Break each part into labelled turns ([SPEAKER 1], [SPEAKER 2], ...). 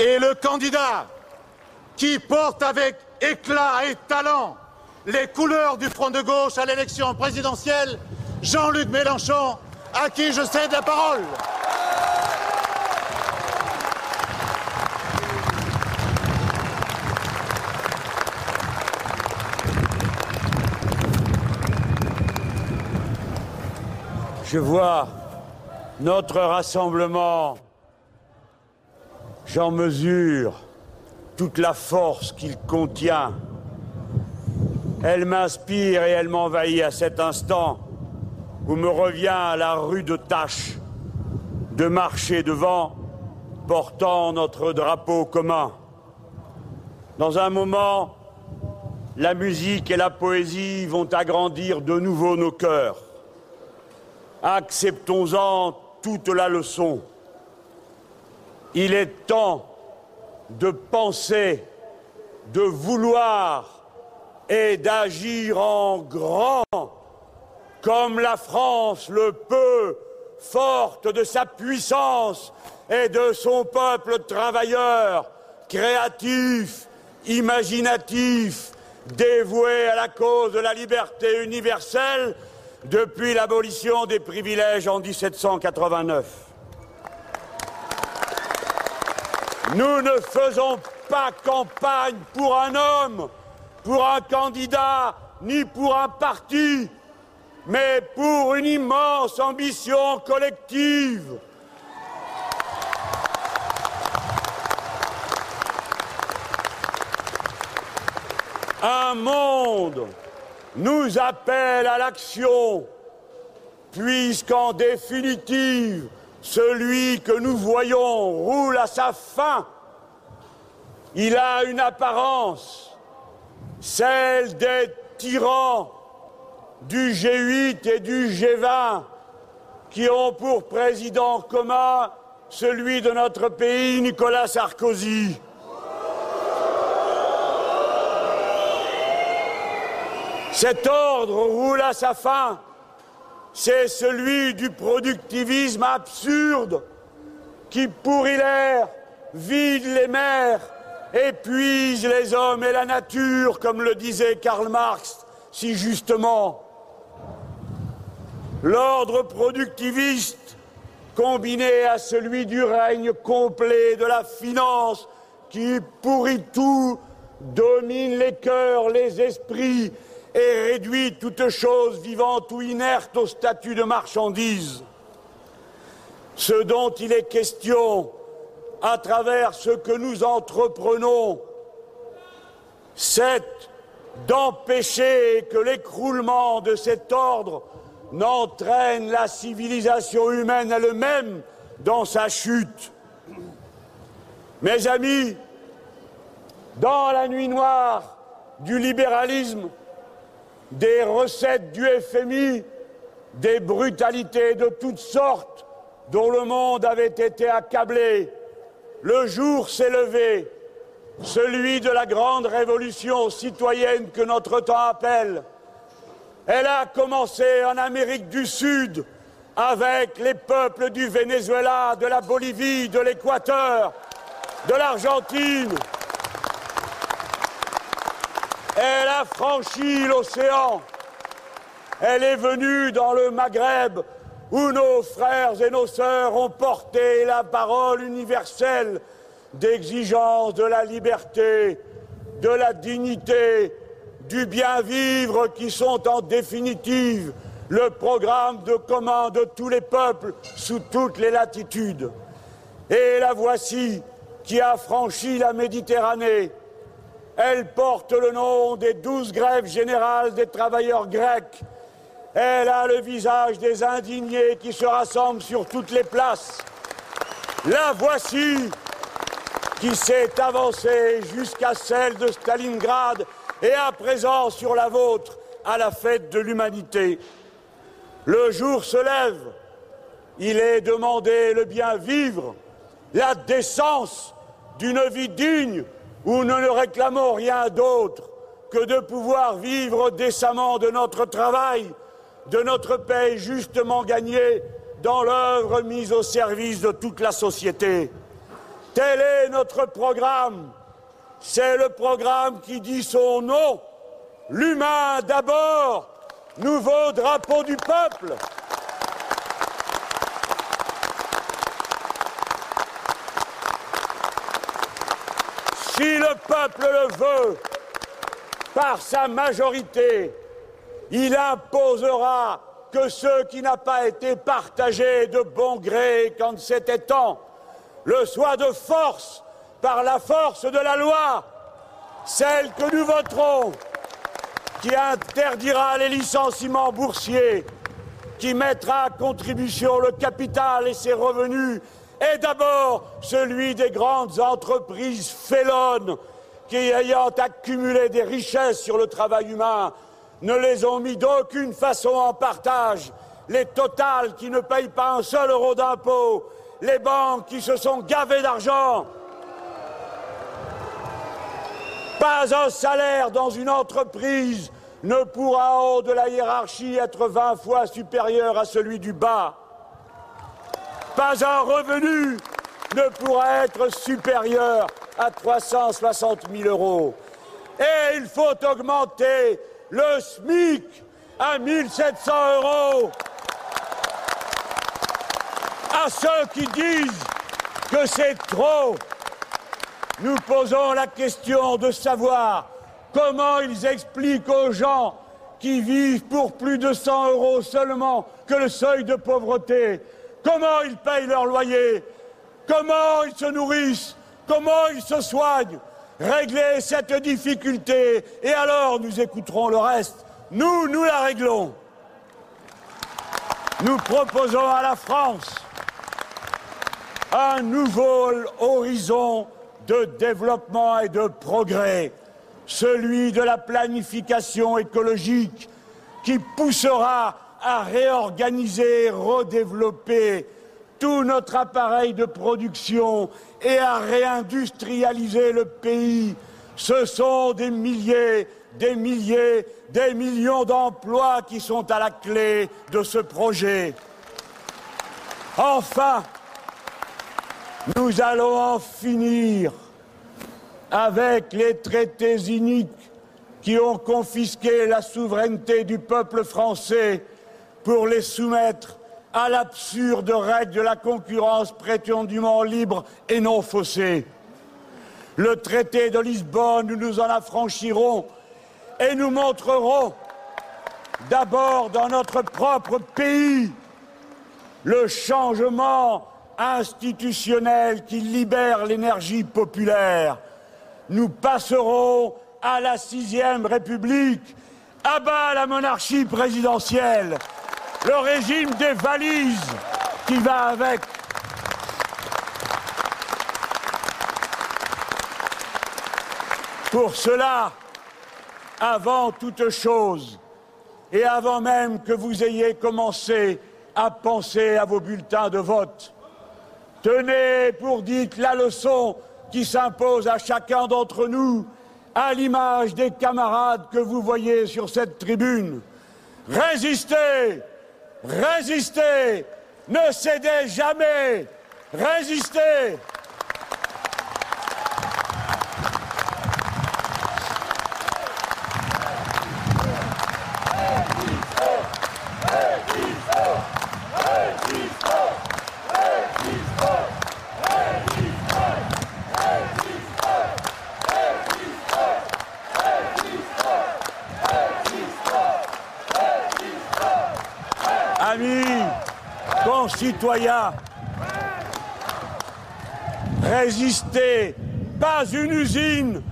[SPEAKER 1] Et le candidat qui porte avec éclat et talent les couleurs du front de gauche à l'élection présidentielle, Jean-Luc Mélenchon, à qui je cède la parole.
[SPEAKER 2] Je vois notre rassemblement, j'en mesure toute la force qu'il contient. Elle m'inspire et elle m'envahit à cet instant où me revient la rue de tâche de marcher devant, portant notre drapeau commun. Dans un moment, la musique et la poésie vont agrandir de nouveau nos cœurs. Acceptons-en toute la leçon. Il est temps de penser, de vouloir et d'agir en grand, comme la France le peut, forte de sa puissance et de son peuple travailleur, créatif, imaginatif, dévoué à la cause de la liberté universelle depuis l'abolition des privilèges en 1789. Nous ne faisons pas campagne pour un homme, pour un candidat, ni pour un parti, mais pour une immense ambition collective. Un monde nous appelle à l'action, puisqu'en définitive, celui que nous voyons roule à sa fin. Il a une apparence, celle des tyrans du G8 et du G20 qui ont pour président commun celui de notre pays, Nicolas Sarkozy. Cet ordre roule à sa fin. C'est celui du productivisme absurde qui pourrit l'air, vide les mers, épuise les hommes et la nature, comme le disait Karl Marx si justement. L'ordre productiviste, combiné à celui du règne complet de la finance, qui pourrit tout, domine les cœurs, les esprits, et réduit toute chose vivante ou inerte au statut de marchandise. Ce dont il est question à travers ce que nous entreprenons, c'est d'empêcher que l'écroulement de cet ordre n'entraîne la civilisation humaine elle-même dans sa chute. Mes amis, dans la nuit noire du libéralisme, des recettes du FMI, des brutalités de toutes sortes dont le monde avait été accablé. Le jour s'est levé, celui de la grande révolution citoyenne que notre temps appelle. Elle a commencé en Amérique du Sud avec les peuples du Venezuela, de la Bolivie, de l'Équateur, de l'Argentine, elle a franchi l'océan. Elle est venue dans le Maghreb où nos frères et nos sœurs ont porté la parole universelle d'exigence de la liberté, de la dignité, du bien vivre qui sont en définitive le programme de commun de tous les peuples sous toutes les latitudes. Et la voici qui a franchi la Méditerranée elle porte le nom des douze grèves générales des travailleurs grecs. Elle a le visage des indignés qui se rassemblent sur toutes les places. La voici qui s'est avancée jusqu'à celle de Stalingrad et à présent sur la vôtre à la fête de l'humanité. Le jour se lève, il est demandé le bien vivre, la décence d'une vie digne où nous ne réclamons rien d'autre que de pouvoir vivre décemment de notre travail, de notre paix justement gagnée dans l'œuvre mise au service de toute la société. Tel est notre programme. C'est le programme qui dit son nom. L'humain d'abord, nouveau drapeau du peuple. Si le peuple le veut, par sa majorité, il imposera que ce qui n'a pas été partagé de bon gré quand c'était temps, le soit de force, par la force de la loi, celle que nous voterons, qui interdira les licenciements boursiers, qui mettra à contribution le capital et ses revenus, et d'abord celui des grandes entreprises félonnes qui, ayant accumulé des richesses sur le travail humain, ne les ont mis d'aucune façon en partage. Les totales qui ne payent pas un seul euro d'impôt, les banques qui se sont gavées d'argent. Pas un salaire dans une entreprise ne pourra en haut de la hiérarchie être vingt fois supérieur à celui du bas. Pas un revenu ne pourra être supérieur à 360 000 euros. Et il faut augmenter le SMIC à 1700 euros. À ceux qui disent que c'est trop, nous posons la question de savoir comment ils expliquent aux gens qui vivent pour plus de 100 euros seulement que le seuil de pauvreté, comment ils payent leur loyer, comment ils se nourrissent, comment ils se soignent, régler cette difficulté et alors nous écouterons le reste. Nous, nous la réglons. Nous proposons à la France un nouveau horizon de développement et de progrès, celui de la planification écologique qui poussera à réorganiser redévelopper tout notre appareil de production et à réindustrialiser le pays. Ce sont des milliers, des milliers, des millions d'emplois qui sont à la clé de ce projet. Enfin, nous allons en finir avec les traités iniques qui ont confisqué la souveraineté du peuple français pour les soumettre à l'absurde règle de la concurrence prétendument libre et non faussée. Le traité de Lisbonne, nous nous en affranchirons et nous montrerons d'abord dans notre propre pays le changement institutionnel qui libère l'énergie populaire. Nous passerons à la sixième République, à bas la monarchie présidentielle le régime des valises qui va avec. Pour cela, avant toute chose, et avant même que vous ayez commencé à penser à vos bulletins de vote, tenez pour dites la leçon qui s'impose à chacun d'entre nous, à l'image des camarades que vous voyez sur cette tribune. Résistez Résistez Ne cédez jamais. Résistez citoyens. Résister. Pas une usine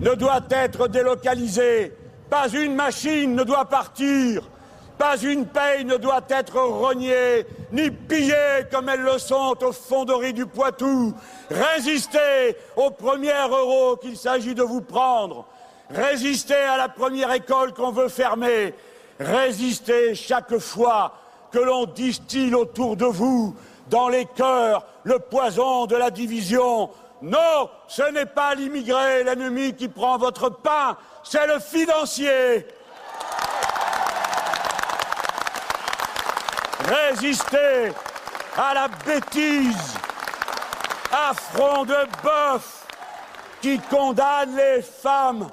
[SPEAKER 2] ne doit être délocalisée. Pas une machine ne doit partir. Pas une paye ne doit être rognée, ni pillée comme elles le sont aux fonderies du Poitou. Résistez au premier euro qu'il s'agit de vous prendre. Résistez à la première école qu'on veut fermer. Résistez chaque fois que l'on distille autour de vous, dans les cœurs, le poison de la division. Non, ce n'est pas l'immigré, l'ennemi qui prend votre pain, c'est le financier. Résistez à la bêtise à front de bœuf qui condamne les femmes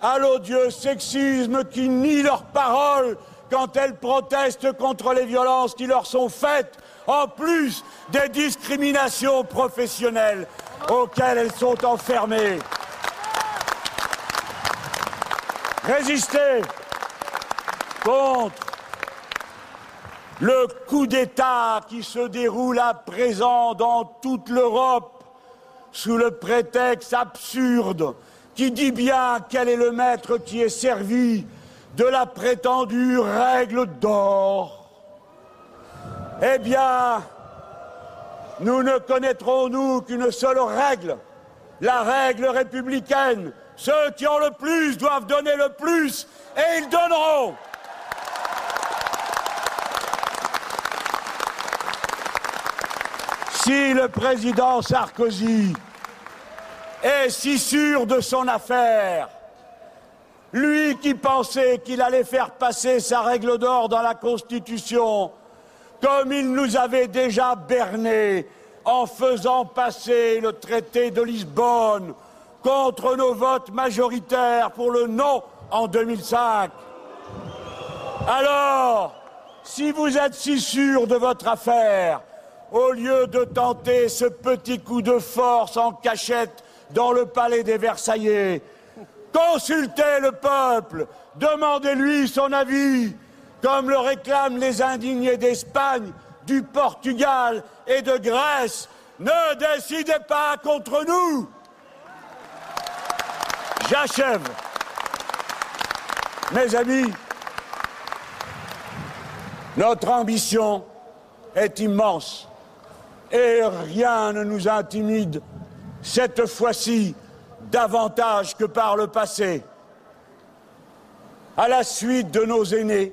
[SPEAKER 2] à l'odieux sexisme, qui nie leurs paroles quand elles protestent contre les violences qui leur sont faites, en plus des discriminations professionnelles auxquelles elles sont enfermées. Résister contre le coup d'État qui se déroule à présent dans toute l'Europe sous le prétexte absurde qui dit bien quel est le maître qui est servi de la prétendue règle d'or. Eh bien, nous ne connaîtrons, nous, qu'une seule règle, la règle républicaine. Ceux qui ont le plus doivent donner le plus, et ils donneront. Si le président Sarkozy est si sûr de son affaire, lui qui pensait qu'il allait faire passer sa règle d'or dans la Constitution, comme il nous avait déjà bernés en faisant passer le traité de Lisbonne contre nos votes majoritaires pour le non en 2005. Alors, si vous êtes si sûr de votre affaire, au lieu de tenter ce petit coup de force en cachette dans le palais des Versaillais, consultez le peuple, demandez-lui son avis, comme le réclament les indignés d'Espagne, du Portugal et de Grèce. Ne décidez pas contre nous. J'achève. Mes amis, notre ambition est immense et rien ne nous intimide cette fois-ci davantage que par le passé. À la suite de nos aînés,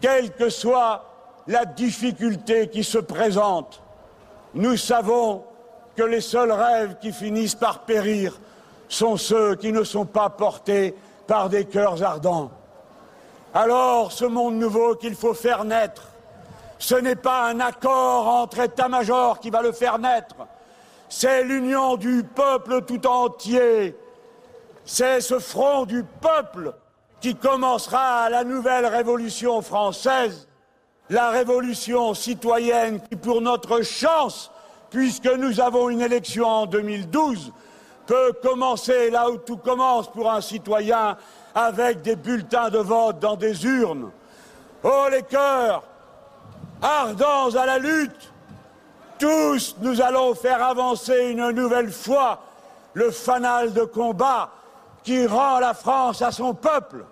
[SPEAKER 2] quelle que soit la difficulté qui se présente, nous savons que les seuls rêves qui finissent par périr sont ceux qui ne sont pas portés par des cœurs ardents. Alors, ce monde nouveau qu'il faut faire naître, ce n'est pas un accord entre états-majors qui va le faire naître, c'est l'union du peuple tout entier, c'est ce front du peuple qui commencera la nouvelle révolution française, la révolution citoyenne qui, pour notre chance, puisque nous avons une élection en 2012, peut commencer là où tout commence pour un citoyen avec des bulletins de vote dans des urnes. Oh les cœurs, ardents à la lutte, tous nous allons faire avancer une nouvelle fois le fanal de combat qui rend la France à son peuple.